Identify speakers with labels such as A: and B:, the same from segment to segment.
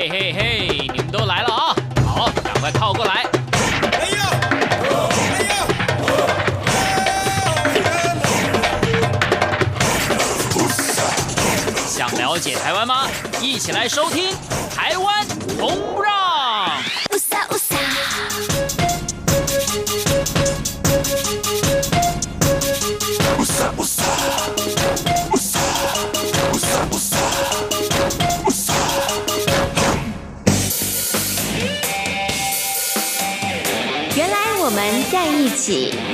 A: 嘿嘿嘿，你们都来了啊！好，赶快靠过来。哎呦！哎呦！想了解台湾吗？一起来收听《台湾红不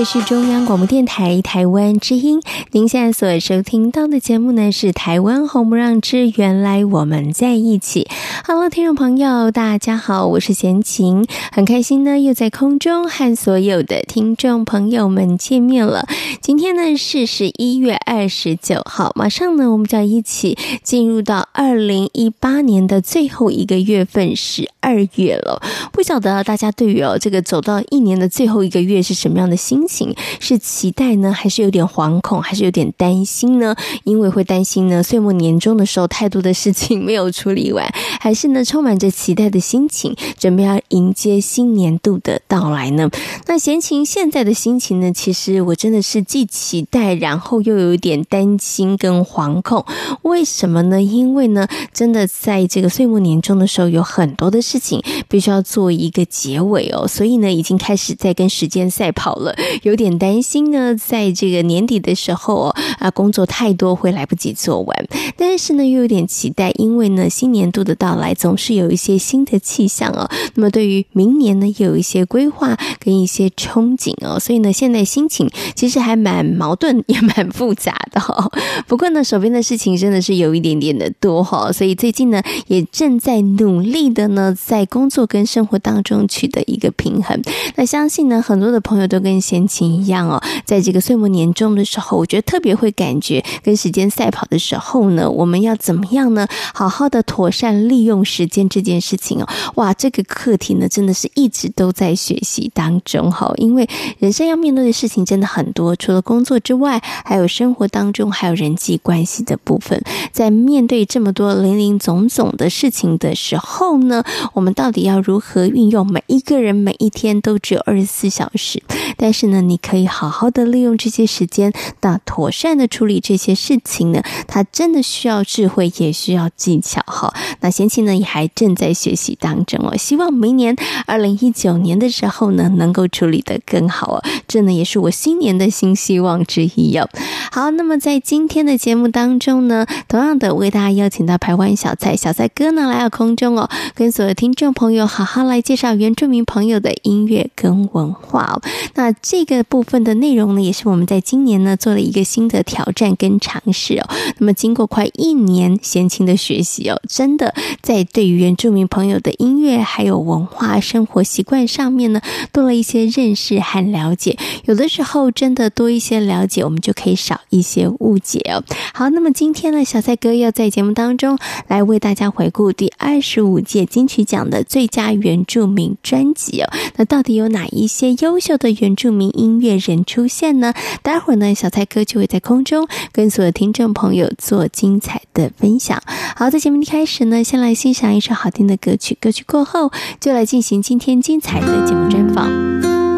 B: 这是中央广播电台台湾之音，您现在所收听到的节目呢是《台湾红不让之原来我们在一起》。Hello，听众朋友，大家好，我是贤琴，很开心呢又在空中和所有的听众朋友们见面了。今天呢是十一月二十九号，马上呢我们就要一起进入到二零一八年的最后一个月份十二月了。不晓得大家对于哦这个走到一年的最后一个月是什么样的？心情是期待呢，还是有点惶恐，还是有点担心呢？因为会担心呢，岁末年终的时候太多的事情没有处理完，还是呢充满着期待的心情，准备要迎接新年度的到来呢？那闲情现在的心情呢？其实我真的是既期待，然后又有一点担心跟惶恐。为什么呢？因为呢，真的在这个岁末年终的时候，有很多的事情必须要做一个结尾哦，所以呢，已经开始在跟时间赛跑了。有点担心呢，在这个年底的时候哦，啊，工作太多会来不及做完。但是呢，又有点期待，因为呢，新年度的到来总是有一些新的气象哦。那么对于明年呢，有一些规划跟一些憧憬哦。所以呢，现在心情其实还蛮矛盾，也蛮复杂的哦。不过呢，手边的事情真的是有一点点的多哈，所以最近呢，也正在努力的呢，在工作跟生活当中取得一个平衡。那相信呢，很多的朋友都跟先情一样哦，在这个岁末年终的时候，我觉得特别会感觉跟时间赛跑的时候呢，我们要怎么样呢？好好的妥善利利用时间这件事情哦，哇，这个课题呢，真的是一直都在学习当中哈。因为人生要面对的事情真的很多，除了工作之外，还有生活当中还有人际关系的部分。在面对这么多零零总总的事情的时候呢，我们到底要如何运用？每一个人每一天都只有二十四小时，但是呢，你可以好好的利用这些时间，那妥善的处理这些事情呢，它真的需要智慧，也需要技巧哈。那先妻呢也还正在学习当中哦，希望明年二零一九年的时候呢，能够处理得更好哦。这呢也是我新年的新希望之一哟。好，那么在今天的节目当中呢，同样的为大家邀请到排湾小蔡小蔡哥呢来到空中哦，跟所有听众朋友好好来介绍原住民朋友的音乐跟文化哦。那这个部分的内容呢，也是我们在今年呢做了一个新的挑战跟尝试哦。那么经过快一年闲情的学习哦，真的在对于原住民朋友的音乐还有文化生活习惯上面呢，多了一些认识和了解。有的时候真的多一些了解，我们就可以少一些误解哦。好，那么今天呢，小蔡哥要在节目当中来为大家回顾第二十五届金曲奖的最佳原住民专辑哦。那到底有哪一些优秀的原住民音乐人出现呢？待会儿呢，小蔡哥就会在空中跟所有听众朋友做精彩的分享。好，在节目一开始呢，先来欣赏一首好听的歌曲，歌曲过后就来进行今天精彩的节目专访。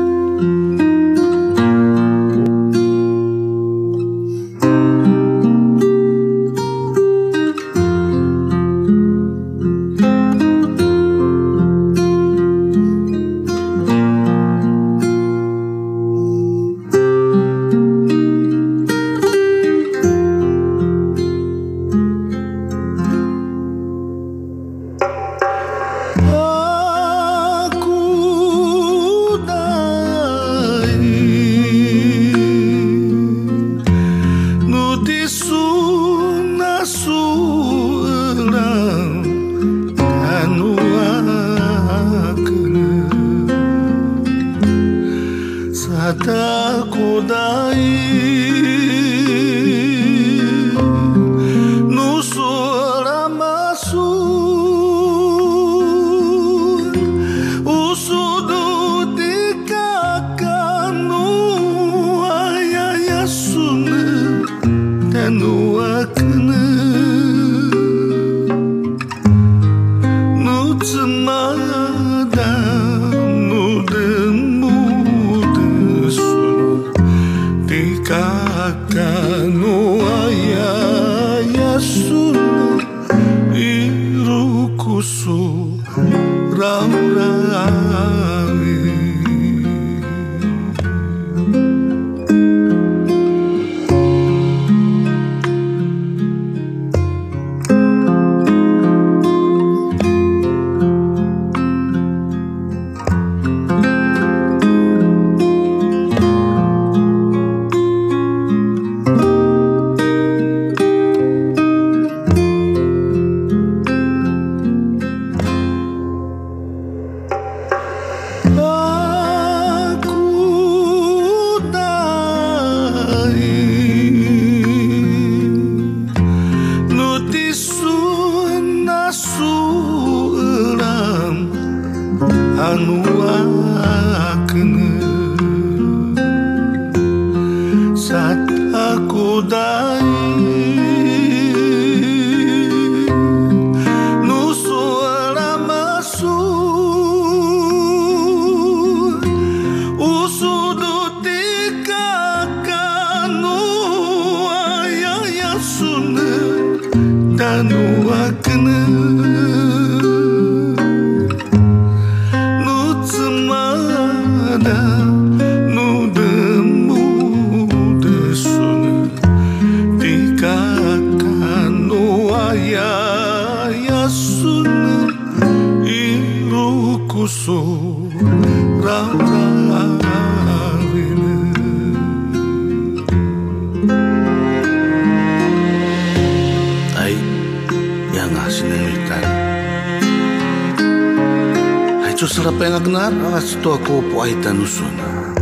C: Acho serapengagnar asto ako po ay tanusuna.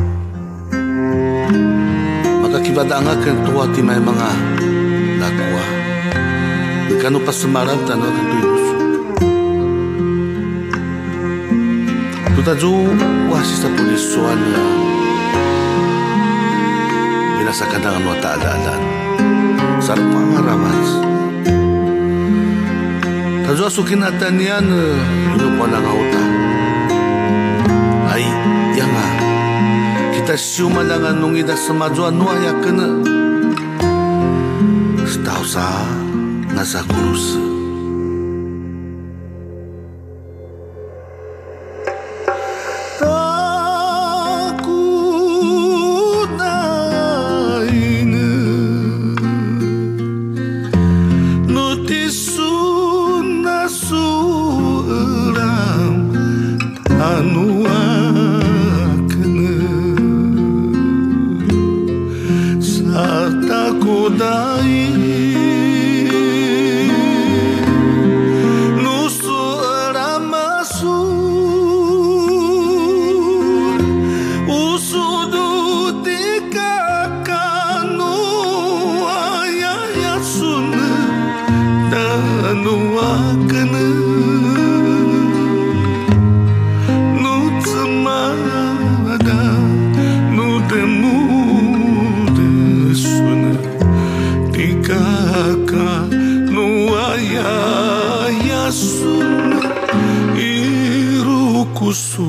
C: Makakibadanga kan tuwa ti may mga lakwa. Nagkano pa sumarag tanong ang ito'y iluso. Tutadyo wasi sa pulisoan na ya. binasakan ng mga Sarap ang aramas. Tadyo asukin natanian, uh, eh, inupo ng autan kita siuma langa nungi da sama jua nua ya kena stausa ngasa su y rukusu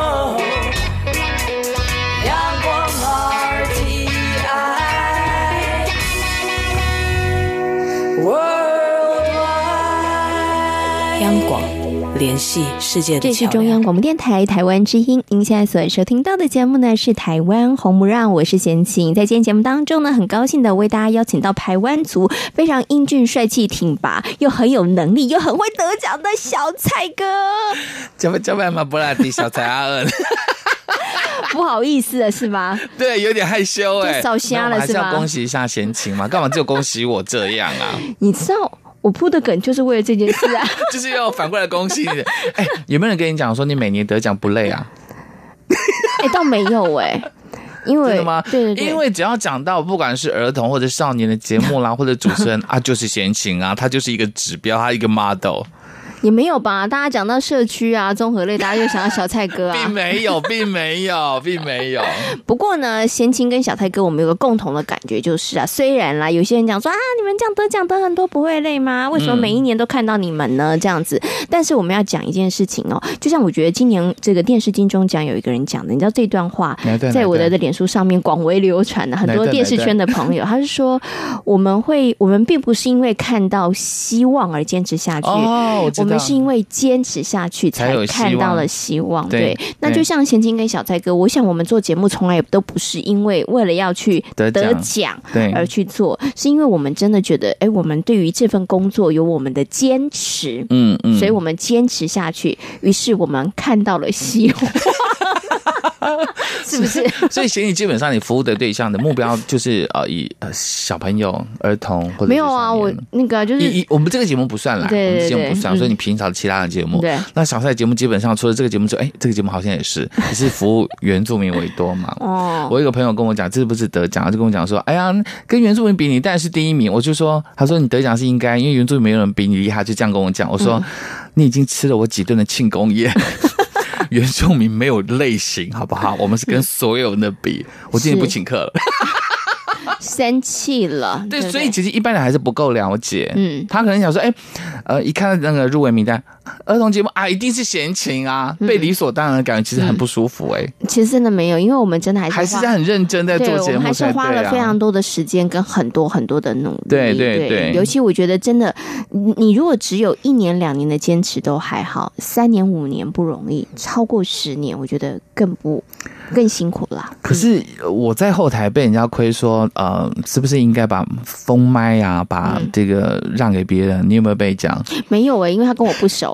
D: 央广联系世界的。
B: 这是中央广播电台台湾之音。您现在所收听到的节目呢，是台湾红不让，我是贤琴。在今天节目当中呢，很高兴的为大家邀请到台湾族非常英俊帅气挺拔，又很有能力，又很会得奖的小蔡哥。
E: 叫不叫不嘛布拉迪小蔡阿恩？
B: 不好意思了是吧？
E: 对，有点害羞哎，
B: 烧瞎了是吧？
E: 还是要恭喜一下贤琴嘛？干嘛就恭喜我这样啊？
B: 你知道。我铺的梗就是为了这件事啊，
E: 就是要反过来恭喜你。哎、欸，有没有人跟你讲说你每年得奖不累啊？
B: 哎、欸，倒没有哎、欸，因为
E: 真的吗？
B: 对对对，
E: 因为只要讲到不管是儿童或者少年的节目啦，或者主持人啊，就是闲情啊，他就是一个指标，他一个 model。
B: 也没有吧，大家讲到社区啊、综合类，大家就想到小蔡哥啊，
E: 并没有，并没有，并没有。
B: 不过呢，贤琴跟小蔡哥，我们有个共同的感觉就是啊，虽然啦，有些人讲说啊，你们这样得奖得很多，不会累吗？为什么每一年都看到你们呢？这样子，但是我们要讲一件事情哦，就像我觉得今年这个电视金钟奖有一个人讲的，你知道这段话在我的的脸书上面广为流传的，很多电视圈的朋友，他是说我们会，我们并不是因为看到希望而坚持下去，哦，我们是因为坚持下去才看到了希望，对。那就像贤青跟小蔡哥，我想我们做节目从来也都不是因为为了要去得奖。而去做，是因为我们真的觉得，哎，我们对于这份工作有我们的坚持，嗯嗯，所以我们坚持下去，于是我们看到了希望。是不是？
E: 所以，贤琴基本上你服务的对象的目标就是呃，以呃小朋友、儿童或者
B: 没有啊，我那个就是
E: 以我们这个节目不算啦，对对对，我们节目不算，所以你平常其他的节目，对，那小赛节目基本上除了这个节目之外，哎，这个节目好像也是也是服务原住民为多嘛。哦，我有一个朋友跟我讲，这是不是得奖？就跟我讲说，哎呀，跟原住民比，你当然是第一名。我就说，他说你得奖是应该，因为原住民没有人比你厉害，就这样跟我讲。我说，你已经吃了我几顿的庆功宴。原住民没有类型，好不好？我们是跟所有人的比。我今天不请客了。
B: 生气了，
E: 对，所以其实一般人还是不够了解。嗯，他可能想说，哎，呃，一看到那个入围名单，儿童节目啊，一定是闲情啊，被理所当然的感觉，其实很不舒服。哎，
B: 其实真的没有，因为我们真的还是
E: 还是在很认真在做节目，
B: 还是花了非常多的时间跟很多很多的努力。
E: 对对对，
B: 尤其我觉得真的，你如果只有一年两年的坚持都还好，三年五年不容易，超过十年，我觉得更不。更辛苦了。
E: 可是我在后台被人家亏说，呃，是不是应该把封麦啊，把这个让给别人？你有没有被讲？
B: 没有哎、欸，因为他跟我不熟。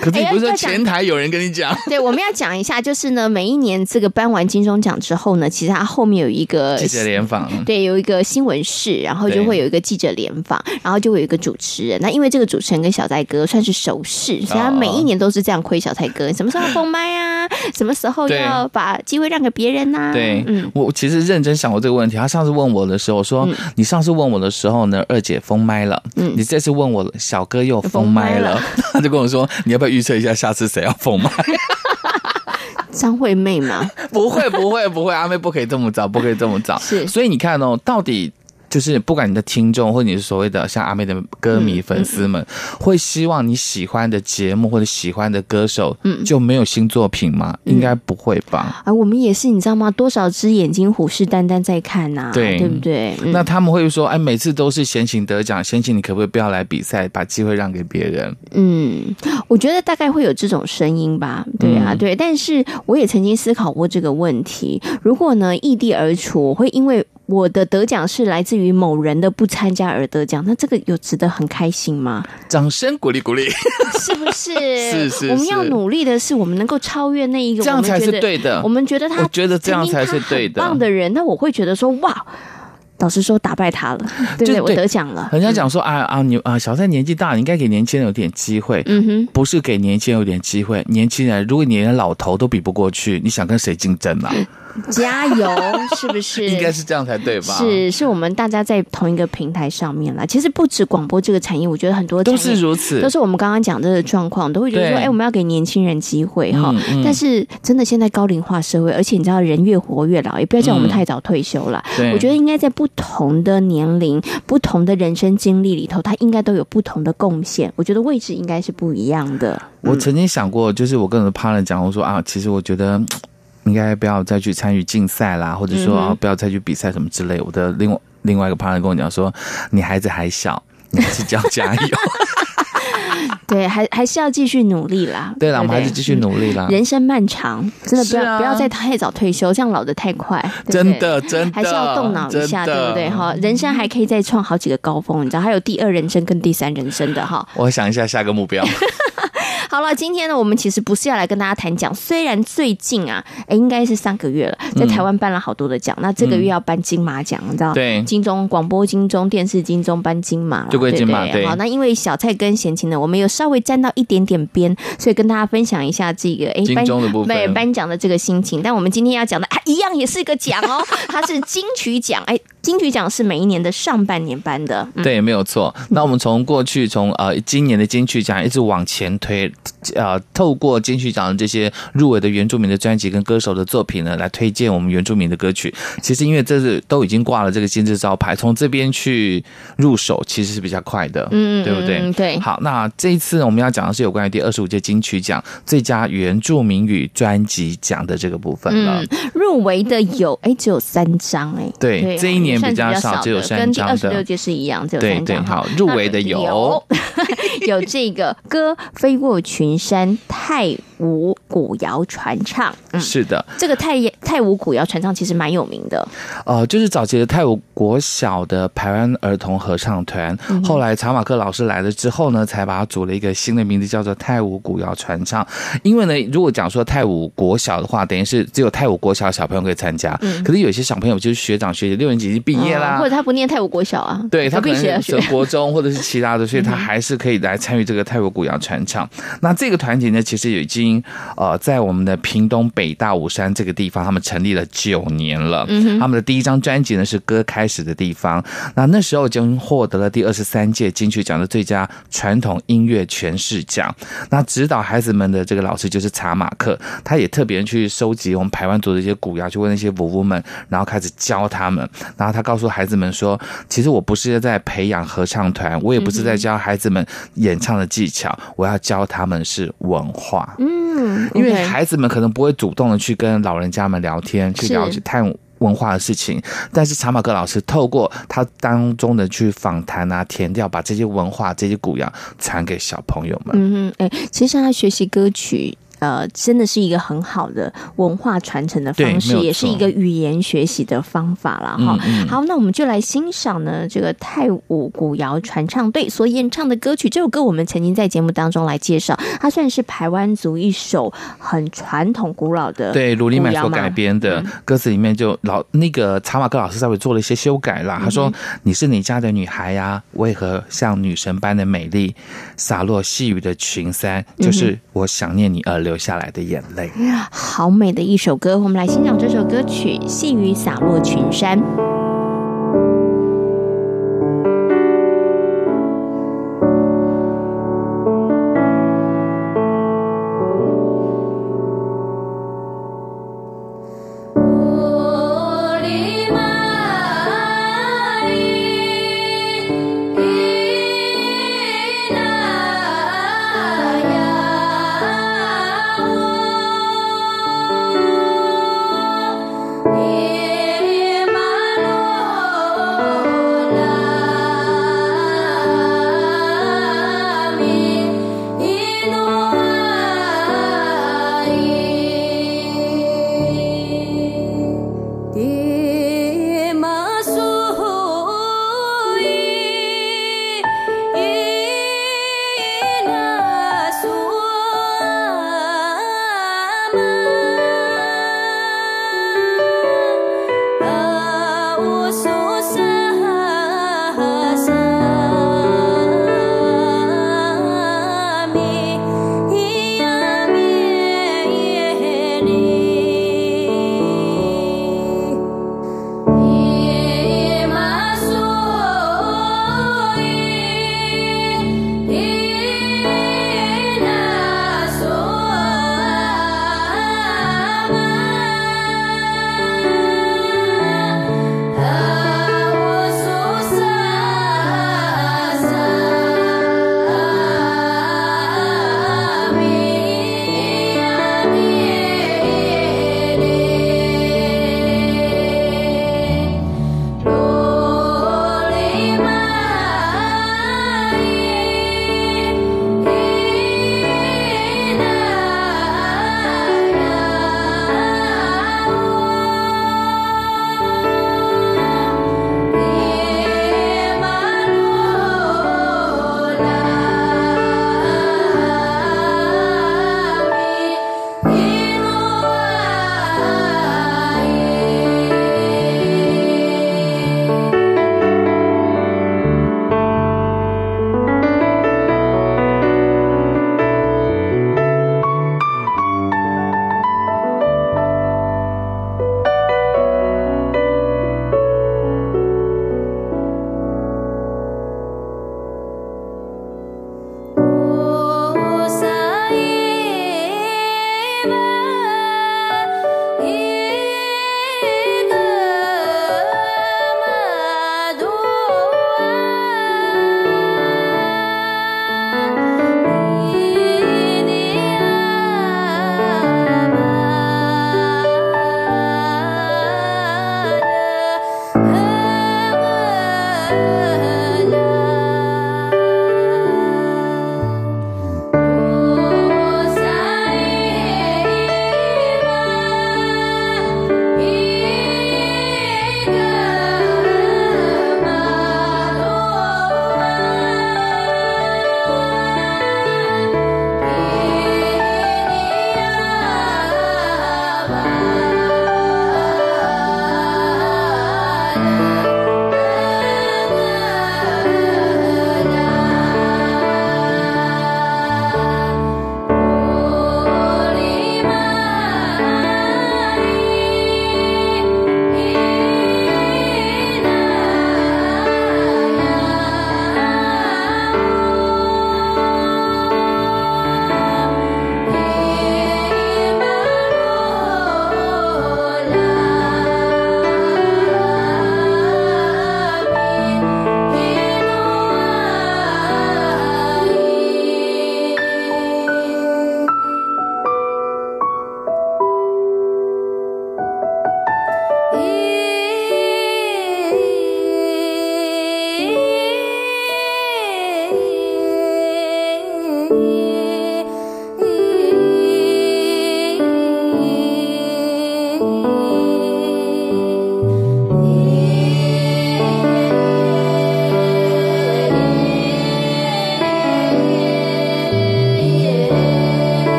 E: 可是你不是说前台有人跟你讲、欸？
B: 对，我们要讲一下，就是呢，每一年这个颁完金钟奖之后呢，其实它后面有一个
E: 记者联访，
B: 对，有一个新闻室，然后就会有一个记者联访，然后就会有一个主持人。那因为这个主持人跟小蔡哥算是熟识，所以他每一年都是这样亏小蔡哥，什么时候要封麦啊？什么时候要把机会让给别人啊？
E: 对，嗯，我其实认真想过这个问题。他上次问我的时候说，你上次问我的时候呢，二姐封麦了，嗯，你这次问我小哥又封麦了，他就跟我说，你要不要？预测一下，下次谁要封麦？
B: 张惠妹吗？
E: 不会，不会，不会，阿妹不可以这么早，不可以这么早。
B: 是，
E: 所以你看哦，到底。就是不管你的听众或者你是所谓的像阿妹的歌迷粉丝们，会希望你喜欢的节目或者喜欢的歌手，嗯，就没有新作品吗？应该不会吧？
B: 啊，我们也是，你知道吗？多少只眼睛虎视眈眈在看呐，对，对不对？
E: 那他们会说，哎，每次都是贤琴得奖，贤琴你可不可以不要来比赛，把机会让给别人？
B: 嗯，我觉得大概会有这种声音吧。对啊，对。但是我也曾经思考过这个问题，如果呢异地而处，我会因为。我的得奖是来自于某人的不参加而得奖，那这个有值得很开心吗？
E: 掌声鼓励鼓励，
B: 是不是？
E: 是，是是，
B: 我们要努力的是，我们能够超越那一个，
E: 这样才是对的。
B: 我们觉得他，
E: 我觉得这样才是对的。
B: 棒的人，那我会觉得说，哇，老师说，打败他了，对不对？我得奖了。
E: 人家讲说，啊啊，你啊，小蔡年纪大，你应该给年轻人有点机会。嗯哼，不是给年轻人有点机会，年轻人，如果你连老头都比不过去，你想跟谁竞争啊？
B: 加油，是不是？
E: 应该是这样才对吧？
B: 是，是我们大家在同一个平台上面啦。其实不止广播这个产业，我觉得很多
E: 都是如此，
B: 都是我们刚刚讲这个状况，都会觉得说，哎，我们要给年轻人机会哈。嗯嗯、但是真的现在高龄化社会，而且你知道人越活越老，也不要叫我们太早退休了。嗯、我觉得应该在不同的年龄、不同的人生经历里头，他应该都有不同的贡献。我觉得位置应该是不一样的。
E: 我曾经想过，就是我跟我的 partner 讲，我说啊，其实我觉得。应该不要再去参与竞赛啦，或者说不要再去比赛什么之类。我的另外另外一个朋友跟我讲说，你孩子还小，你还是要加油。
B: 对，还还是要继续努力啦。
E: 对啦，我们还是继续努力啦。
B: 人生漫长，真的不要不要再太早退休，这样老的太快。
E: 真的真的，
B: 还是要动脑一下，对不对？哈，人生还可以再创好几个高峰，你知道，还有第二人生跟第三人生的哈。
E: 我想一下下个目标。
B: 好了，今天呢，我们其实不是要来跟大家谈奖。虽然最近啊，哎，应该是上个月了，在台湾颁了好多的奖。嗯、那这个月要颁金马奖，你知道？
E: 对，
B: 金钟广播金钟电视金钟颁金马了，
E: 就归金马。
B: 对，对，对，好，那因为小蔡跟贤琴呢，我们有稍微沾到一点点边，所以跟大家分享一下这个哎，
E: 金钟的部分，
B: 颁颁奖的这个心情。但我们今天要讲的啊，一样也是一个奖哦，它是金曲奖。哎，金曲奖是每一年的上半年颁的，
E: 嗯、对，没有错。那我们从过去从呃今年的金曲奖一直往前推，呃。透过金曲奖的这些入围的原住民的专辑跟歌手的作品呢，来推荐我们原住民的歌曲。其实因为这是都已经挂了这个金字招牌，从这边去入手其实是比较快的，嗯，对不对？
B: 对。
E: 好，那这一次我们要讲的是有关于第二十五届金曲奖最佳原住民语专辑奖的这个部分了。
B: 嗯，入围的有哎，只有三张哎，
E: 对，对这一年比较少，只有三张，跟第
B: 二十六届是一样，只有三张。
E: 对对，好，入围的有有，
B: 这个歌飞过群山。泰武古谣传唱，
E: 嗯，是的，
B: 这个泰泰武古谣传唱其实蛮有名的，
E: 呃，就是早期的泰武国小的排湾儿童合唱团，嗯、后来查马克老师来了之后呢，才把它组了一个新的名字，叫做泰武古谣传唱。因为呢，如果讲说泰武国小的话，等于是只有泰武国小的小朋友可以参加，嗯、可是有些小朋友就是学长学姐，六年级已经毕业啦，
B: 或者他不念泰武国小啊，
E: 对他可能是国中 或者是其他的，所以他还是可以来参与这个泰武古谣传唱。那这个团体呢，其实已经呃在我们的屏东北大武山这个地方，他们成立了九年了。嗯，他们的第一张专辑呢是《歌开始的地方》，那那时候已经获得了第二十三届金曲奖的最佳传统音乐诠释奖。那指导孩子们的这个老师就是查马克，他也特别去收集我们台湾族的一些古谣，去问那些舞巫们，然后开始教他们。然后他告诉孩子们说：“其实我不是在培养合唱团，我也不是在教孩子们演唱的技巧，我要教他们是文化。”嗯，因为孩子们可能不会主动的去跟老人家们聊天，去了解探文化的事情，但是查马哥老师透过他当中的去访谈啊、填掉，把这些文化、这些古谣传给小朋友们。
B: 嗯嗯，哎，其实他学习歌曲。呃，真的是一个很好的文化传承的方式，也是一个语言学习的方法了哈。嗯嗯、好，那我们就来欣赏呢这个泰武古谣传唱队所演唱的歌曲。这首歌我们曾经在节目当中来介绍，它算是台湾族一首很传统古老的
E: 对鲁丽曼所改编的歌词里面就老那个查马克老师稍微做了一些修改啦。他说：“你是你家的女孩呀、啊，为何像女神般的美丽，洒落细雨的群山，就是我想念你而流。”流下来的眼泪，
B: 好美的一首歌，我们来欣赏这首歌曲《细雨洒落群山》。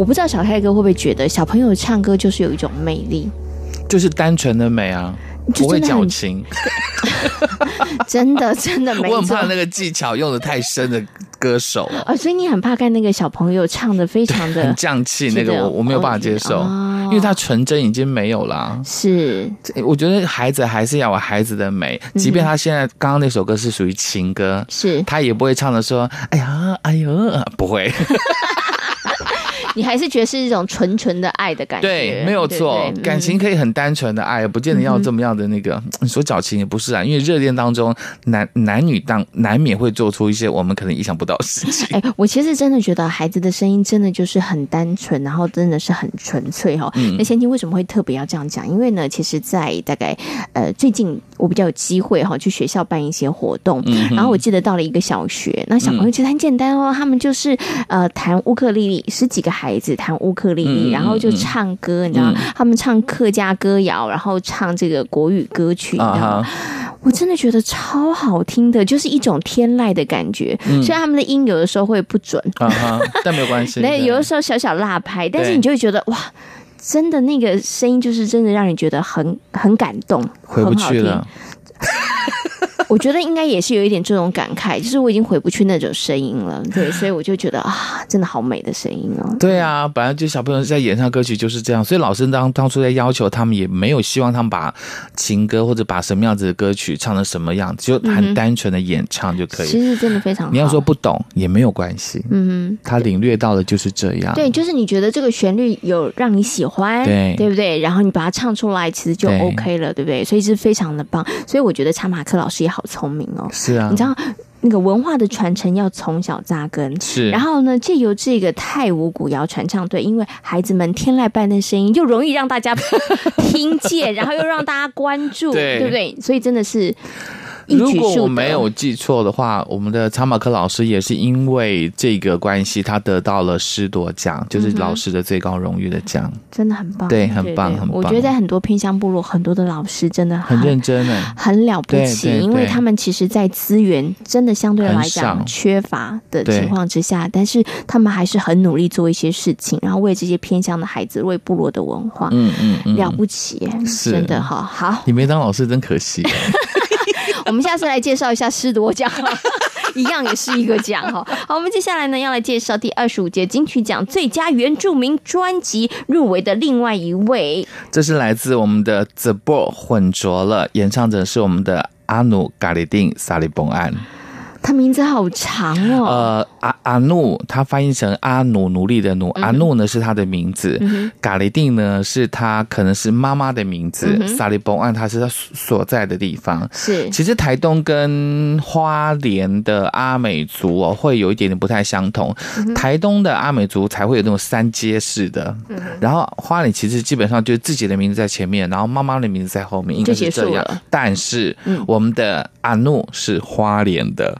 B: 我不知道小泰哥会不会觉得小朋友唱歌就是有一种魅力，
E: 就是单纯的美啊，不会矫情。
B: 真的真的没错，
E: 我很怕那个技巧用的太深的歌手啊、
B: 哦，所以你很怕看那个小朋友唱的非常的
E: 很降气，那个我我没有办法接受，哦、因为他纯真已经没有了。
B: 是，
E: 我觉得孩子还是要有孩子的美，即便他现在刚刚那首歌是属于情歌，
B: 是。
E: 他也不会唱的说，哎呀，哎呦，不会。
B: 你还是觉得是一种纯纯的爱的感觉，
E: 对，没有错，感情可以很单纯的爱，不见得要这么样的那个。你说矫情也不是啊，因为热恋当中，男男女当难免会做出一些我们可能意想不到的事情。
B: 哎，我其实真的觉得孩子的声音真的就是很单纯，然后真的是很纯粹哈。那先听为什么会特别要这样讲？因为呢，其实，在大概呃最近，我比较有机会哈去学校办一些活动，然后我记得到了一个小学，那小朋友其实很简单哦，他们就是呃弹乌克丽丽，十几个。孩子弹乌克丽丽，然后就唱歌，你知道，他们唱客家歌谣，然后唱这个国语歌曲，你知道吗？我真的觉得超好听的，就是一种天籁的感觉。虽然他们的音有的时候会不准，
E: 但没有关系。
B: 那有的时候小小落拍，但是你就会觉得哇，真的那个声音就是真的让你觉得很很感动，
E: 回不去了。
B: 我觉得应该也是有一点这种感慨，就是我已经回不去那种声音了，对，所以我就觉得啊，真的好美的声音哦。
E: 对啊，本来就小朋友在演唱歌曲就是这样，所以老师当当初在要求他们，也没有希望他们把情歌或者把什么样子的歌曲唱成什么样子，就很单纯的演唱就可以。
B: 其实真的非常好。
E: 你要说不懂也没有关系，嗯哼，他领略到的就是这样。
B: 对，就是你觉得这个旋律有让你喜欢，对，对不对？然后你把它唱出来，其实就 OK 了，对，对不对？所以是非常的棒。所以我觉得查马克老师也好聪明哦。
E: 是啊，
B: 你知道那个文化的传承要从小扎根，
E: 是。
B: 然后呢，借由这个泰舞古谣传唱队，因为孩子们天籁般的声音，又容易让大家听见，然后又让大家关注，对，对不对？所以真的是。
E: 如果我没有记错的话，我们的查马克老师也是因为这个关系，他得到了师铎奖，就是老师的最高荣誉的奖，
B: 真的很棒。
E: 对，很棒，很棒。
B: 我觉得在很多偏乡部落，很多的老师真的很，
E: 很认真的，
B: 很了不起，因为他们其实，在资源真的相对来讲缺乏的情况之下，但是他们还是很努力做一些事情，然后为这些偏乡的孩子，为部落的文化，嗯嗯，了不起，是。真的哈。好，
E: 你没当老师真可惜。
B: 我们下次来介绍一下师铎奖，一样也是一个奖哈。好，我们接下来呢要来介绍第二十五届金曲奖最佳原住民专辑入围的另外一位，
E: 这是来自我们的 The b o 混浊了，演唱者是我们的阿努嘎里丁萨利崩安。
B: 他名字好长哦。
E: 呃，阿阿努，他翻译成阿努奴隶的奴，阿努呢是他的名字，嘎雷定呢是他可能是妈妈的名字，萨利崩岸他是他所在的地方。
B: 是，
E: 其实台东跟花莲的阿美族哦会有一点点不太相同，台东的阿美族才会有那种三阶式的，然后花莲其实基本上就是自己的名字在前面，然后妈妈的名字在后面，应该是这样。但是我们的阿努是花莲的。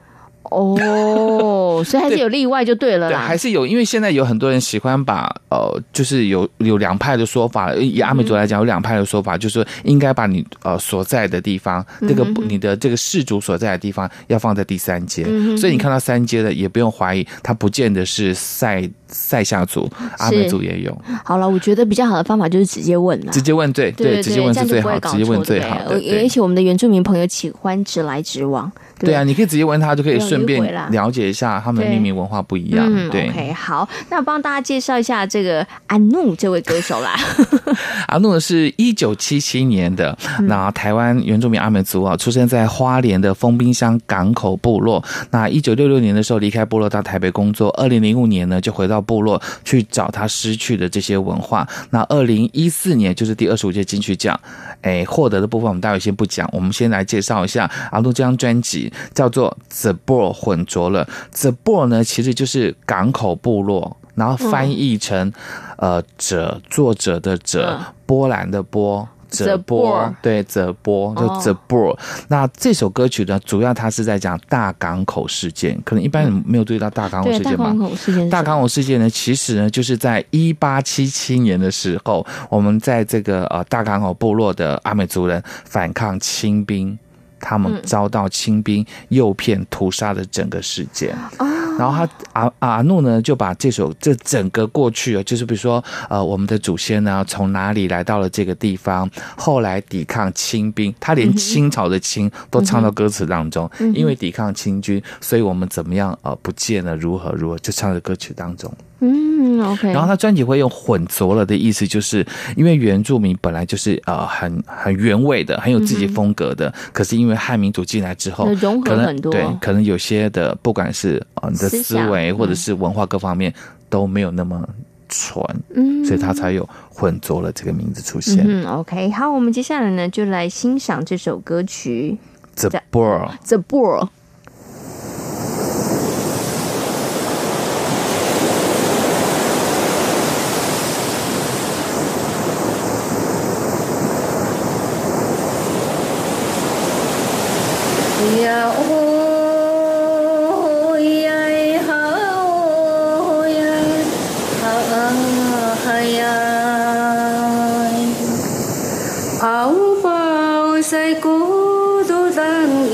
B: 哦，所以还是有例外就对了啦。
E: 对，还是有，因为现在有很多人喜欢把呃，就是有有两派的说法。以阿美族来讲，有两派的说法，就是说应该把你呃所在的地方，这个你的这个氏族所在的地方要放在第三阶。所以你看到三阶的，也不用怀疑，它不见得是赛赛夏族，阿美族也有。
B: 好了，我觉得比较好的方法就是直接问了，
E: 直接问对对，直接问是最好，直接问最好。
B: 而且我们的原住民朋友喜欢直来直往。
E: 对啊，你可以直接问他，就可以顺便了解一下他们的命名文化不一样。对，
B: 嗯，OK，好，那我帮大家介绍一下这个阿怒这位歌手啦。
E: 阿怒是一九七七年的，那台湾原住民阿美族啊，出生在花莲的丰滨乡港口部落。那一九六六年的时候离开部落到台北工作，二零零五年呢就回到部落去找他失去的这些文化。那二零一四年就是第二十五届金曲奖，哎，获得的部分我们待会先不讲，我们先来介绍一下阿怒这张专辑。叫做 The Boer 混浊了，The Boer 呢其实就是港口部落，然后翻译成、嗯、呃者作者的者，嗯、波兰的波，泽波，对，泽波就 The Boer。那这首歌曲呢，主要它是在讲大港口事件，可能一般人没有注意到大港口事件嘛。大港口事件，大港口事件呢，其实呢就是在一八七七年的时候，我们在这个呃大港口部落的阿美族人反抗清兵。他们遭到清兵诱骗屠杀的整个事件。然后他阿阿努呢就把这首这整个过去啊，就是比如说呃我们的祖先呢从哪里来到了这个地方，后来抵抗清兵，他连清朝的清都唱到歌词当中，因为抵抗清军，所以我们怎么样呃不见了如何如何就唱在歌曲当中。
F: 嗯，OK。
E: 然后他专辑会用混浊了的意思，就是因为原住民本来就是呃很很原味的，很有自己风格的。嗯、可是因为汉民族进来之后，
F: 融合很多，
E: 对，可能有些的不管是呃你的思维或者是文化各方面都没有那么纯，嗯，所以他才有混浊了这个名字出现。
F: 嗯，OK。好，我们接下来呢就来欣赏这首歌曲《
E: The Bull》。
F: The Bull。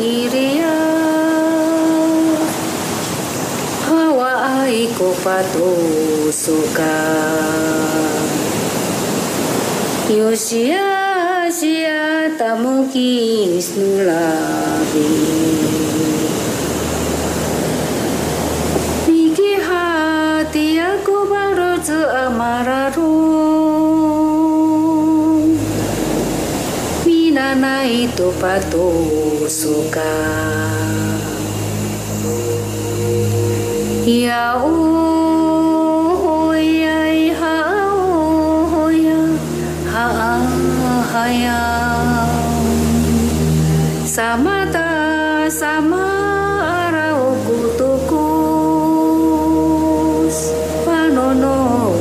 B: iriya hawa ay kupatusuka Yosia sia tamu kisnulabi patusuka
F: ya oh ya ha oh ya ha ha ya. Sama ta sama kutukus panono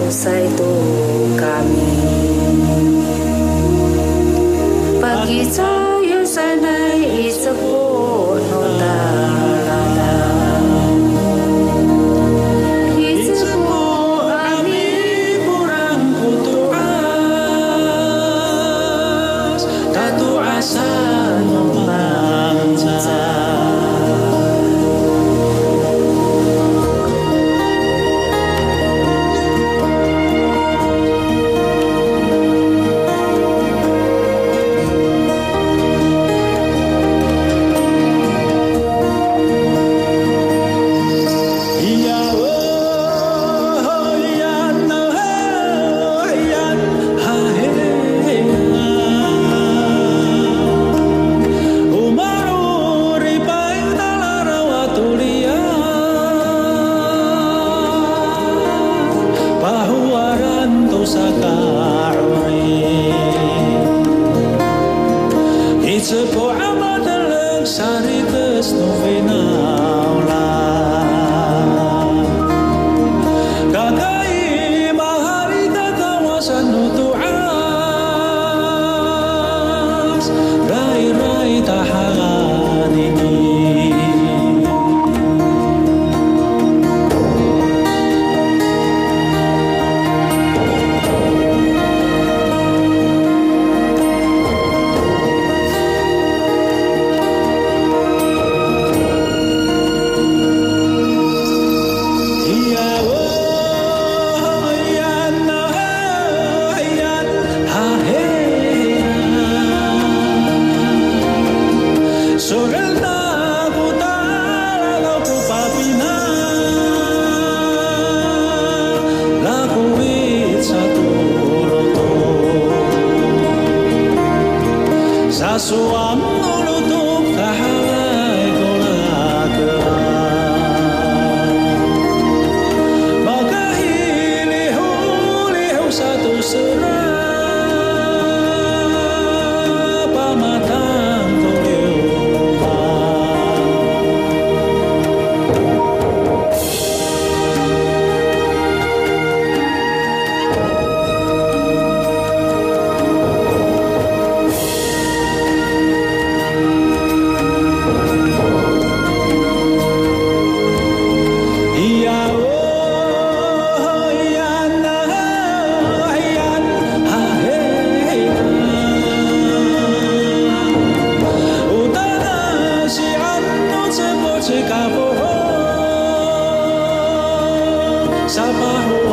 G: 介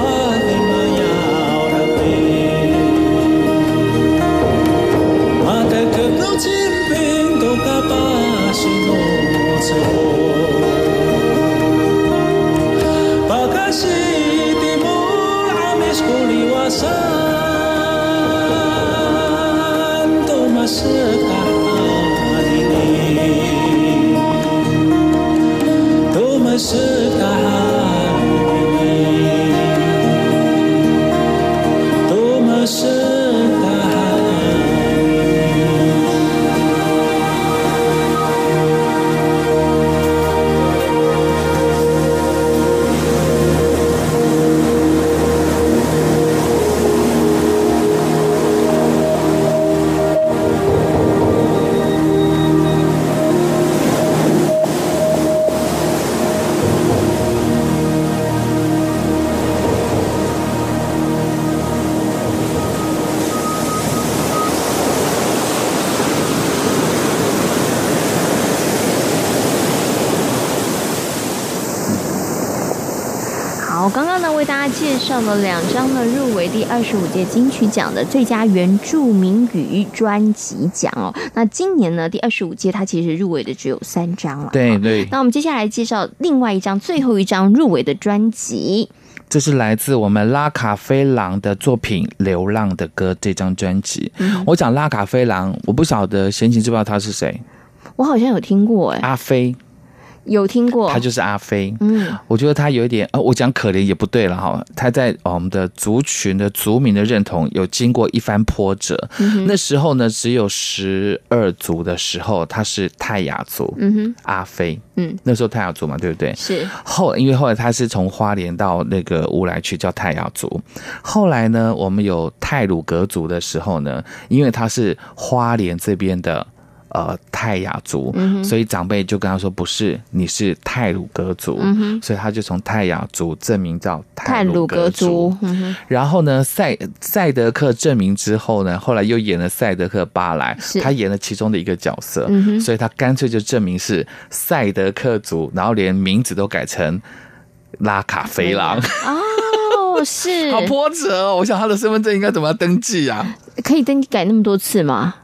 B: 二十五届金曲奖的最佳原住民语专辑奖哦。那今年呢第二十五届，它其实入围的只有三张了。
E: 对对。
B: 那我们接下来介绍另外一张，最后一张入围的专辑，
E: 这是来自我们拉卡菲郎的作品《流浪的歌》这张专辑。嗯、我讲拉卡菲郎，我不晓得贤琴知不知道他是谁？
B: 我好像有听过哎，
E: 阿飞。
B: 有听过，
E: 他就是阿飞。嗯，我觉得他有一点，呃，我讲可怜也不对了哈。他在我们的族群的族民的认同有经过一番波折。嗯、那时候呢，只有十二族的时候，他是泰雅族。嗯哼，阿飞。嗯，那时候泰雅族嘛，对不对？
B: 是。
E: 后因为后来他是从花莲到那个乌来去叫泰雅族。后来呢，我们有泰鲁格族的时候呢，因为他是花莲这边的。呃，泰雅族，嗯、所以长辈就跟他说：“不是，你是泰鲁格族。嗯”所以他就从泰雅族证明叫泰鲁格族。嗯、然后呢，赛赛德克证明之后呢，后来又演了赛德克巴莱，他演了其中的一个角色，嗯、所以他干脆就证明是赛德克族，然后连名字都改成拉卡菲郎。
B: 哦，是，
E: 好波折哦！我想他的身份证应该怎么样登记啊？
B: 可以登记改那么多次吗？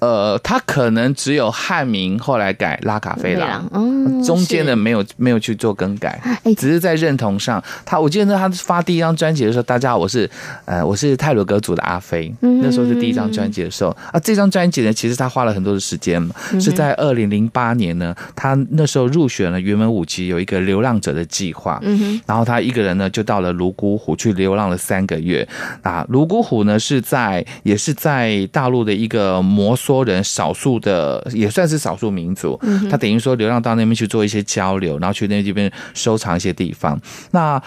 E: 呃，他可能只有汉名，后来改拉卡菲拉，嗯，中间的没有没有去做更改，只是在认同上。他我记得他发第一张专辑的时候，大家好，我是呃我是泰鲁格族的阿飞，那时候是第一张专辑的时候啊。这张专辑呢，其实他花了很多的时间嘛，是在二零零八年呢，他那时候入选了原文五级，有一个流浪者的计划，嗯，然后他一个人呢就到了泸沽湖去流浪了三个月啊。泸沽湖呢是在也是在大陆的一个摩。说人少数的也算是少数民族，他等于说流浪到那边去做一些交流，然后去那边收藏一些地方。那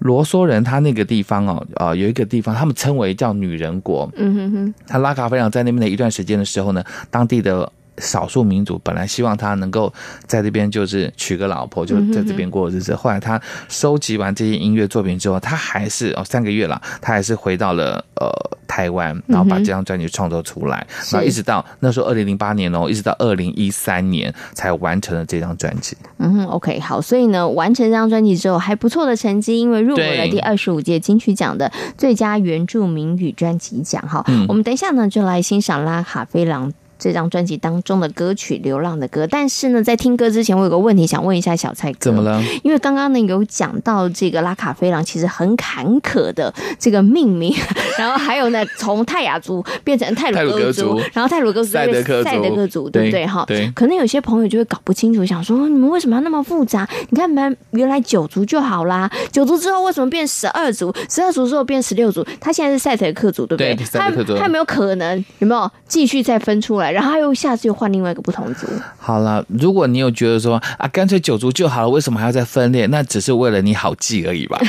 E: 罗梭人他那个地方哦，呃，有一个地方他们称为叫女人国。嗯哼哼，他拉卡菲扬在那边的一段时间的时候呢，当地的。少数民族本来希望他能够在这边就是娶个老婆，就在这边过日子。后来他收集完这些音乐作品之后，他还是哦三个月了，他还是回到了呃台湾，然后把这张专辑创作出来，然后一直到那时候二零零八年哦，一直到二零一三年才完成了这张专辑。
B: 嗯哼，OK，好，所以呢，完成这张专辑之后还不错的成绩，因为入围了第二十五届金曲奖的最佳原住民语专辑奖。哈，我们等一下呢就来欣赏拉卡菲郎。这张专辑当中的歌曲《流浪的歌》，但是呢，在听歌之前，我有个问题想问一下小蔡哥，
E: 怎么了？
B: 因为刚刚呢有讲到这个拉卡菲郎其实很坎坷的这个命名，然后还有呢，从泰雅族变成泰鲁格族，然后泰鲁格族赛德克赛德克族，对不对？哈，对。可能有些朋友就会搞不清楚，想说你们为什么要那么复杂？你看，原原来九族就好啦，九族之后为什么变十二族？十二族之后变十六族？他现在是赛德克族，对不对？对，他他有没有可能有没有继续再分出来？然后他又下次又换另外一个不同族。
E: 好了，如果你有觉得说啊，干脆九族就好了，为什么还要再分裂？那只是为了你好记而已吧。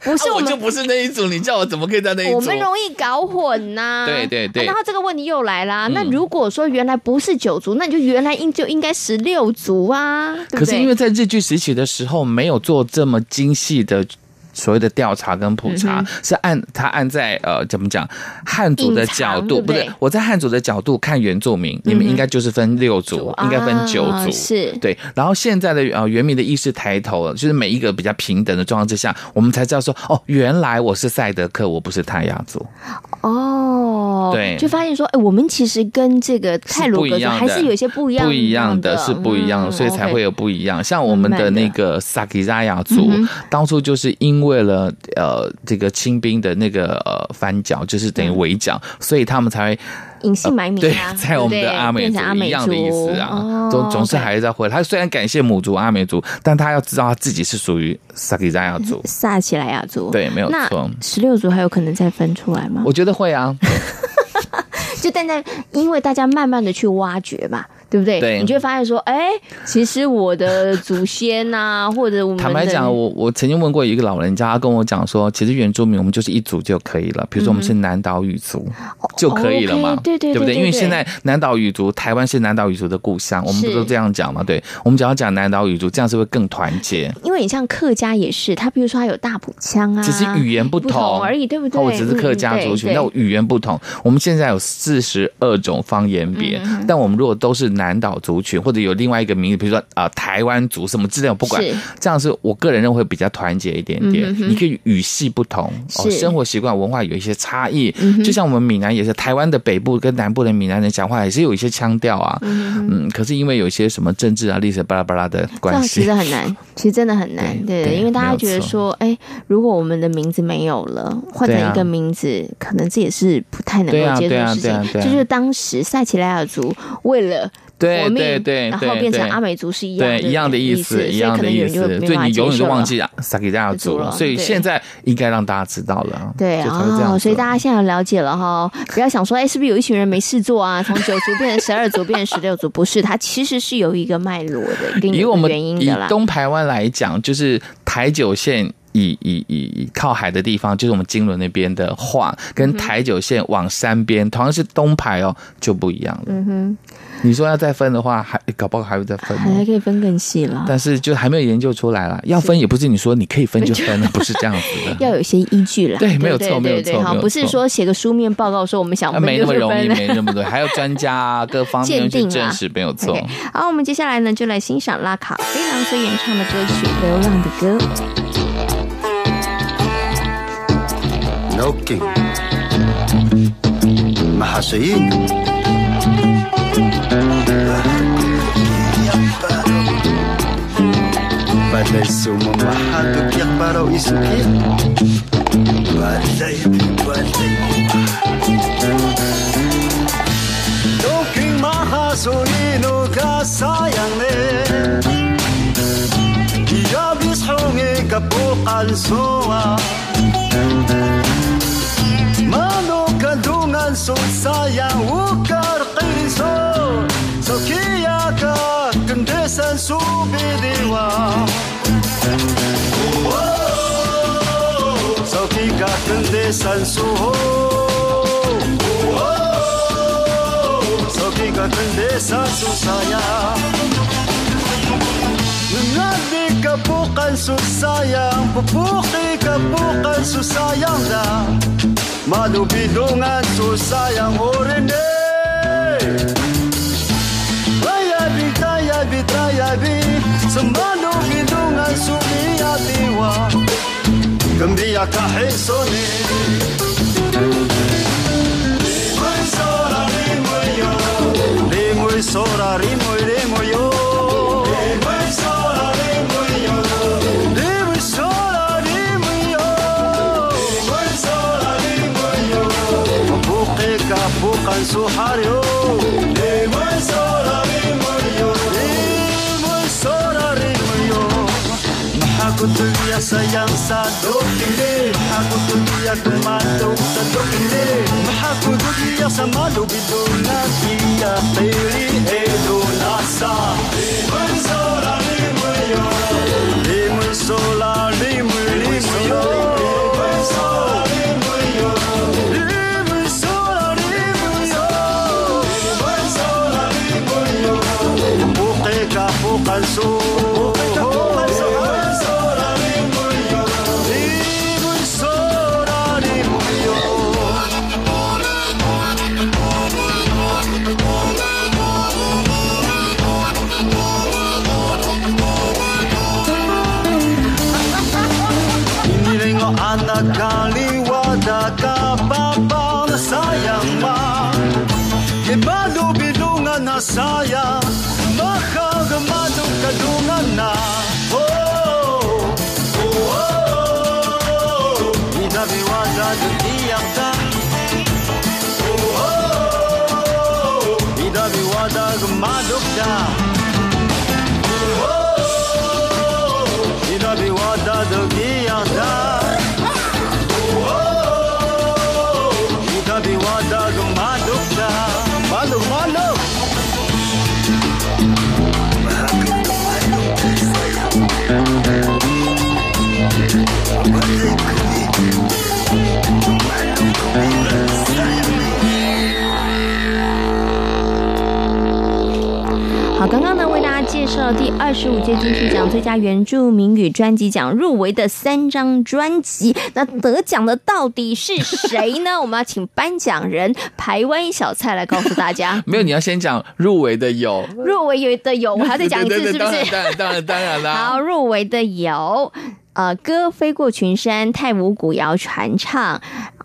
B: 不是我，
E: 啊、我就不是那一组，你叫我怎么可以在那一组？
B: 我们容易搞混呐、啊。
E: 对对对。
B: 然后这个问题又来啦。嗯、那如果说原来不是九族，那你就原来应就应该十六族啊。对对，
E: 可是因为在日据时期的时候，没有做这么精细的。所谓的调查跟普查，是按他按在呃怎么讲汉族的角度，不对，我在汉族的角度看原住民，你们应该就是分六族，应该分九族，
B: 是
E: 对。然后现在的呃原民的意识抬头了，就是每一个比较平等的状况之下，我们才知道说，哦，原来我是赛德克，我不是泰雅族。
B: 哦，
E: 对，
B: 就发现说，哎，我们其实跟这个太鲁阁族还是有一些不一样，
E: 不一样的，是不一样的，所以才会有不一样。像我们的那个萨基扎雅族，当初就是因为了呃这个清兵的那个呃翻剿，就是等于围剿，所以他们才会
B: 隐姓埋名
E: 啊，在我们的阿美族一样的意思啊，总总是还是在回来。他虽然感谢母族阿美族，但他要知道他自己是属于萨基扎雅族、
B: 萨奇莱雅族。
E: 对，没有错。
B: 十六族还有可能再分出来吗？
E: 我觉得会啊。
B: 就但在因为大家慢慢的去挖掘嘛。对不对？
E: 对，
B: 你就会发现说，哎，其实我的祖先呐、啊，或者我们
E: 坦白讲，我我曾经问过一个老人家，他跟我讲说，其实原住民我们就是一族就可以了，比如说我们是南岛语族、嗯、就可以了嘛，
B: 哦、对对对，
E: 对不对？因为现在南岛语族，台湾是南岛语族的故乡，我们不都这样讲嘛？对，我们只要讲南岛语族，这样是会更团结。
B: 因为你像客家也是，他比如说他有大埔腔啊，
E: 只是语言不同，
B: 不同而已，对不对？
E: 我只是客家族群，那、嗯、语言不同。我们现在有四十二种方言别、嗯，但我们如果都是南岛族群。或者有另外一个名字，比如说啊、呃，台湾族什么之类，我不管，这样是我个人认为比较团结一点点。嗯、你可以语系不同，哦，生活习惯、文化有一些差异、嗯。就像我们闽南也是，台湾的北部跟南部的闽南人讲话也是有一些腔调啊嗯。嗯，可是因为有一些什么政治啊、历史巴拉巴拉的关系，
B: 其实很难，其实真的很难。对，对，因为大家觉得说，哎，如果我们的名字没有了，换成一个名字，啊、可能这也是不太能够接受的事情。这就是当时塞奇莱尔族为了。
E: 对对对，
B: 然后变成阿美族是一
E: 样一样的意思，一样的意思，所以你永远都忘记啊萨奇莱雅族了。所以现在应该让大家知道了。
B: 对啊，所以大家现在了解了哈，不要想说，哎，是不是有一群人没事做啊？从九族变成十二族，变成十六族，不是，它其实是有一个脉络的，以我们原因的啦。
E: 以东台湾来讲，就是台九线以以以以靠海的地方，就是我们金轮那边的话，跟台九线往山边，同样是东排哦，就不一样了。嗯哼。你说要再分的话，还搞不好还会再分，
B: 还可以分更细了。
E: 但是就还没有研究出来了。要分也不是你说你可以分就分了，不是这样子的。
B: 要有些依据了。
E: 对，没有错，没有错。
B: 好，不是说写个书面报告说我们想分就分。
E: 没那么容易，没那么多，还有专家啊，各方面去证实，没有错。
B: Okay. 好，我们接下来呢，就来欣赏拉卡非常所演唱的歌曲《流浪的歌》。
C: Looking，马哈水。Balay semua Hantu kiak barau isu kiak Balay, balay Doking maha solino ka sayang ne Iya bis hongi kapukan soa. Manu kandungan so sayang ukar qiso So sen subedila Sauti ka kënde sen suho. Sauti ka kënde sen susaya. Ngadi ka pukan susayang Pupuki ka pukan susayang da Madubidungan susayang orine ayabi, ayabi Semalubidungan sumiyatiwa Gambia kahesone Limoi sora limoi yo Limoi sora limoi limoi yo Limoi sora limoi yo Limoi sora limoi yo Limoi sora limoi yo Buke ka bukan suhar الدنيا سينسى دوكيلي محاكو الدنيا كما توسى دوكيلي محاكو الدنيا سمالو بدونا فيا طيري ايدو ناسا ليمون سولا ليمون يو ليمون سولا ليمون ليمون يو ليمون سولا ليمون يو ليمون سولا ليمون يو ليمون سولا ليمون فوق السور
B: my. 刚刚呢为大家介绍第二十五届金曲奖最佳原住民语专辑奖入围的三张专辑，那得奖的到底是谁呢？我们要请颁奖人台湾小蔡来告诉大家。
E: 没有，你要先讲入围的有，
B: 入围有的有，我还要再讲一次，是不是？
E: 当然，当然，当然啦。
B: 好，入围的有，呃，歌飞过群山，太武古谣传唱。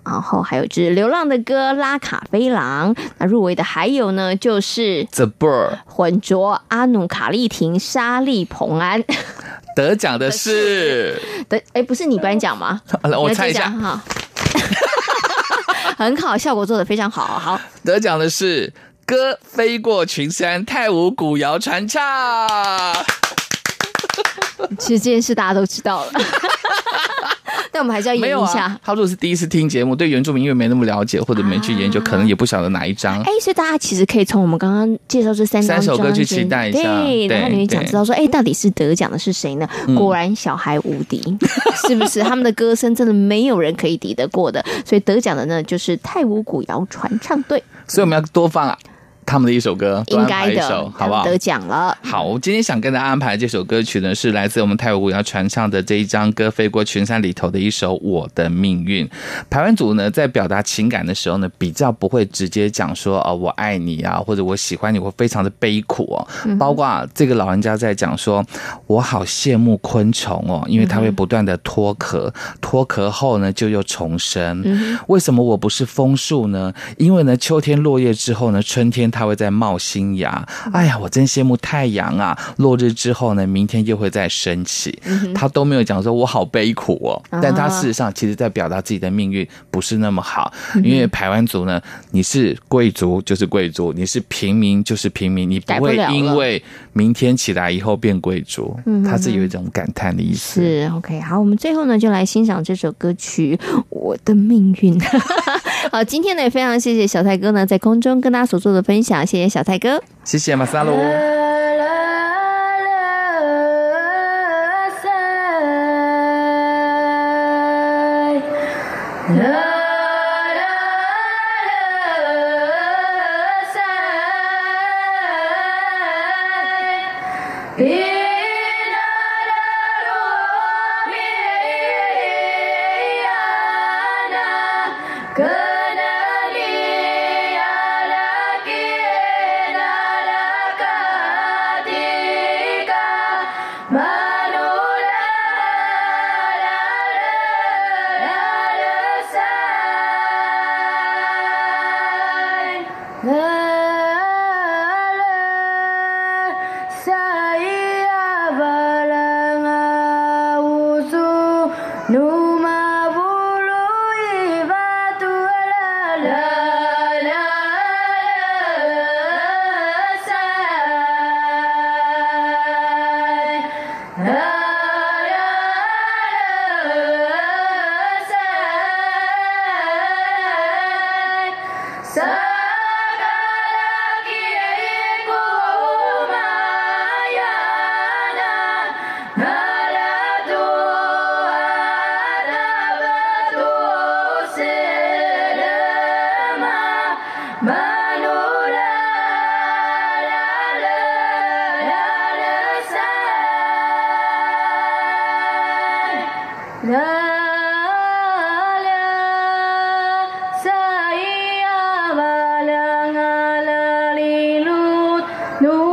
B: 然后还有只流浪的歌《拉卡飞狼》，那入围的还有呢，就是
E: The Bird
B: 浑浊阿努卡丽婷沙利蓬安。
E: 得奖的是
B: 得哎，不是你颁奖吗？
E: 我猜一下
B: 哈，很好，效果做得非常好。好，
E: 得奖的是歌飞过群山，太武古谣传唱。
B: 其实这件事大家都知道了。但我们还是要演一下。
E: 啊、他如果是第一次听节目，对原住民音乐没那么了解，或者没去研究，啊、可能也不晓得哪一张。
B: 哎，所以大家其实可以从我们刚刚介绍这三
E: 三首歌去期待一下。
B: 对，然后你会想知道说，哎，到底是得奖的是谁呢？果然小孩无敌，嗯、是不是？他们的歌声真的没有人可以抵得过的。所以得奖的呢，就是泰武古谣传唱队。
E: 所以我们要多放啊。他们的一首歌，
B: 应该的，
E: 好不好？
B: 得奖了。
E: 好，我今天想跟大家安排这首歌曲呢，是来自我们泰国古谣传唱的这一张《歌飞过群山》里头的一首《我的命运》。台湾组呢，在表达情感的时候呢，比较不会直接讲说哦，我爱你啊，或者我喜欢你，会非常的悲苦哦。包括这个老人家在讲说，我好羡慕昆虫哦，因为它会不断的脱壳，脱壳后呢就又重生。为什么我不是枫树呢？因为呢，秋天落叶之后呢，春天。它会在冒新芽，哎呀，我真羡慕太阳啊！落日之后呢，明天又会再升起。他都没有讲说我好悲苦哦，但他事实上其实在表达自己的命运不是那么好。因为排湾族呢，你是贵族就是贵族，你是平民就是平民，你不会因为明天起来以后变贵族。他是有一种感叹的意思。
B: 是 OK，好，我们最后呢就来欣赏这首歌曲《我的命运》。好，今天呢也非常谢谢小泰哥呢在空中跟大家所做的分享，谢谢小泰哥，
E: 谢谢马萨鲁。No.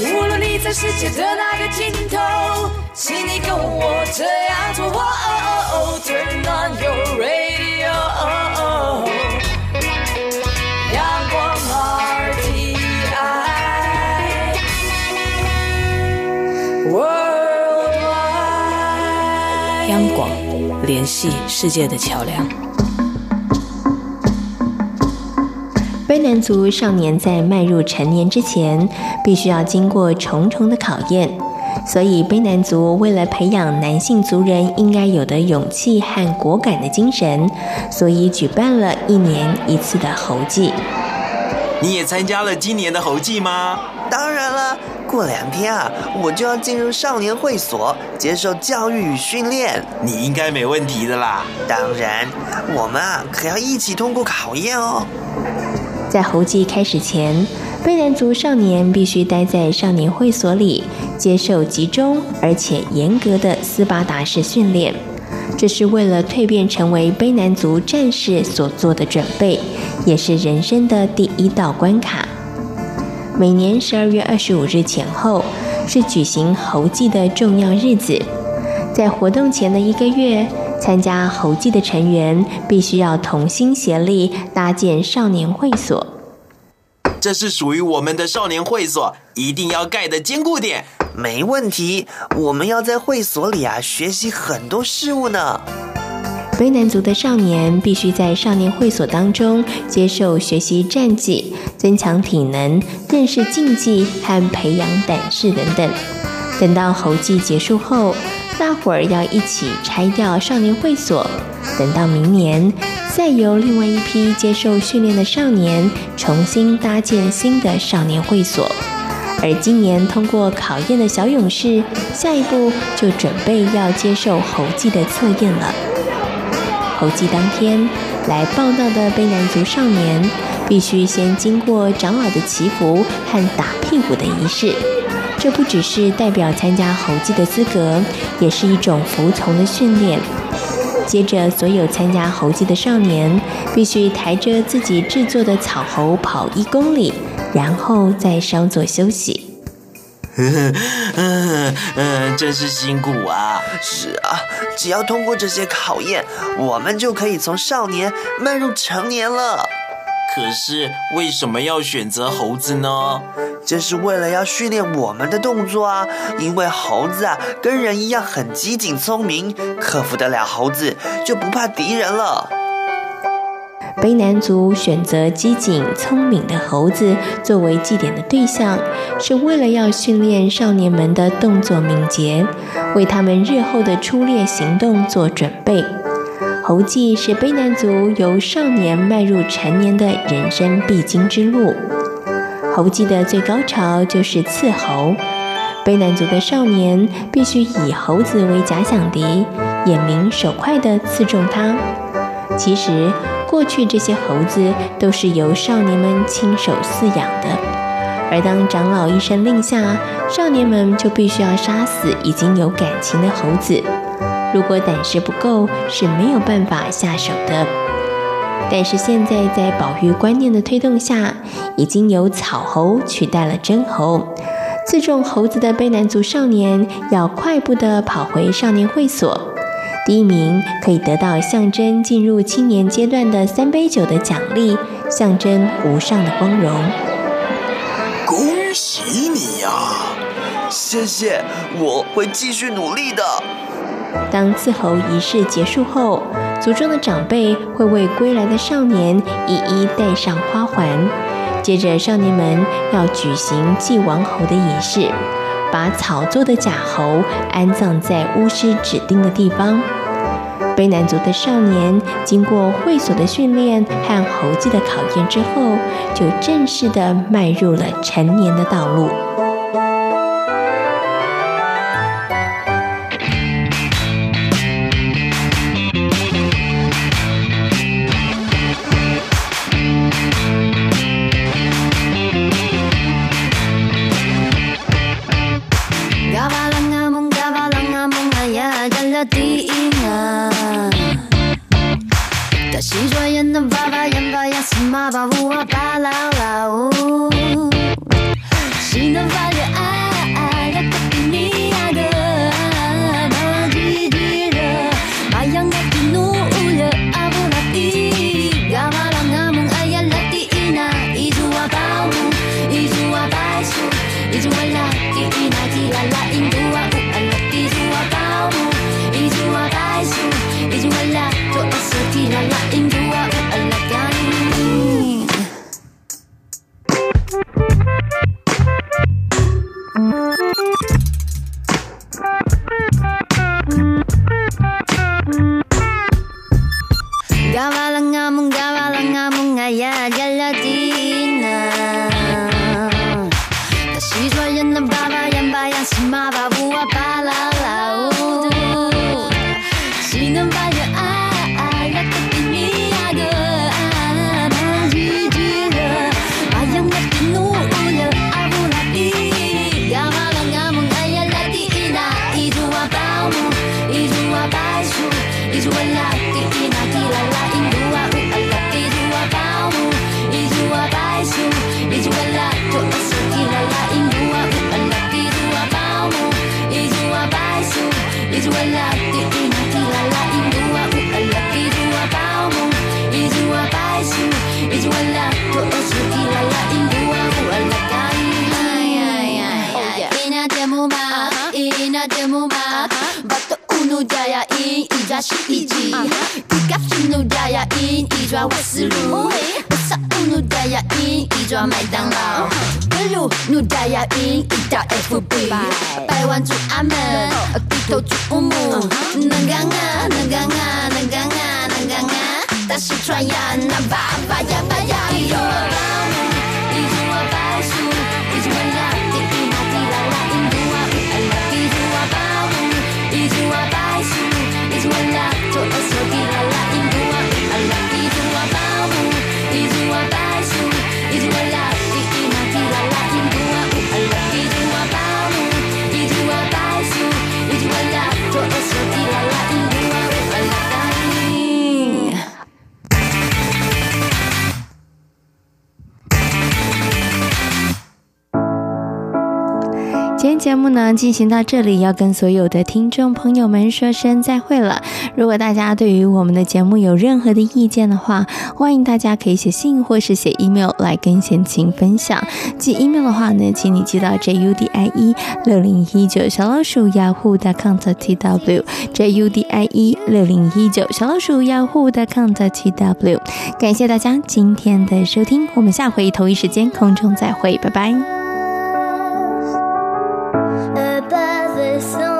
H: 无论你在世界的哪个尽头，请你跟我这样做。Turn on your radio. 阳光 RTI Worldwide。
I: 央广联系世界的桥梁。
D: 卑南族少年在迈入成年之前，必须要经过重重的考验，所以卑南族为了培养男性族人应该有的勇气和果敢的精神，所以举办了一年一次的猴祭。
J: 你也参加了今年的猴祭吗？
K: 当然了，过两天啊，我就要进入少年会所接受教育与训练。
J: 你应该没问题的啦。
K: 当然，我们啊可要一起通过考验哦。
D: 在猴祭开始前，卑南族少年必须待在少年会所里，接受集中而且严格的斯巴达式训练。这是为了蜕变成为卑南族战士所做的准备，也是人生的第一道关卡。每年十二月二十五日前后是举行猴祭的重要日子，在活动前的一个月。参加猴祭的成员必须要同心协力搭建少年会所。
J: 这是属于我们的少年会所，一定要盖得坚固点。
K: 没问题，我们要在会所里啊学习很多事物呢。
D: 卑南族的少年必须在少年会所当中接受学习战技、增强体能、认识竞技和培养胆识等等。等到猴祭结束后，大伙儿要一起拆掉少年会所，等到明年，再由另外一批接受训练的少年重新搭建新的少年会所。而今年通过考验的小勇士，下一步就准备要接受猴祭的测验了。猴祭当天来报到的卑南族少年，必须先经过长老的祈福和打屁股的仪式。这不只是代表参加猴祭的资格，也是一种服从的训练。
L: 接着，所有参加猴祭的少年必须抬着自己制作的草猴跑一公里，然后再稍作休息。
K: 嗯嗯嗯，真是辛苦啊！是啊，只要通过这些考验，我们就可以从少年迈入成年了。
J: 可是为什么要选择猴子呢？
K: 这是为了要训练我们的动作啊！因为猴子啊，跟人一样很机警聪明，克服得了猴子，就不怕敌人了。
L: 卑南族选择机警聪明的猴子作为祭典的对象，是为了要训练少年们的动作敏捷，为他们日后的出猎行动做准备。猴祭是卑南族由少年迈入成年的人生必经之路。猴祭的最高潮就是刺猴，卑南族的少年必须以猴子为假想敌，眼明手快地刺中它。其实。过去这些猴子都是由少年们亲手饲养的，而当长老一声令下，少年们就必须要杀死已经有感情的猴子。如果胆识不够，是没有办法下手的。但是现在在保育观念的推动下，已经有草猴取代了真猴。刺中猴子的卑南族少年要快步地跑回少年会所。第一名可以得到象征进入青年阶段的三杯酒的奖励，象征无上的光荣。
K: 恭喜你呀！谢谢，我会继续努力的。
L: 当刺猴仪式结束后，族中的长辈会为归来的少年一一戴上花环，接着少年们要举行祭王猴的仪式。把草做的假猴安葬在巫师指定的地方。卑南族的少年经过会所的训练和猴祭的考验之后，就正式的迈入了成年的道路。
B: 抓瓦斯
L: 炉。萨乌努大亚因一抓麦当劳，贝鲁努达亚因一打 FB，百万住阿门，低头住乌木，能干啊能干啊能干啊能干啊，大西川呀那巴巴呀巴呀。
B: 节目呢进行到这里，要跟所有的听众朋友们说声再会了。如果大家对于我们的节目有任何的意见的话，欢迎大家可以写信或是写 email 来跟贤琴分享。寄 email 的话呢，请你寄到 judie 六零一九小老鼠 yahoo.com.tw judie 六零一九小老鼠 yahoo.com.tw。感谢大家今天的收听，我们下回同一时间空中再会，拜拜。Euh, pas de sang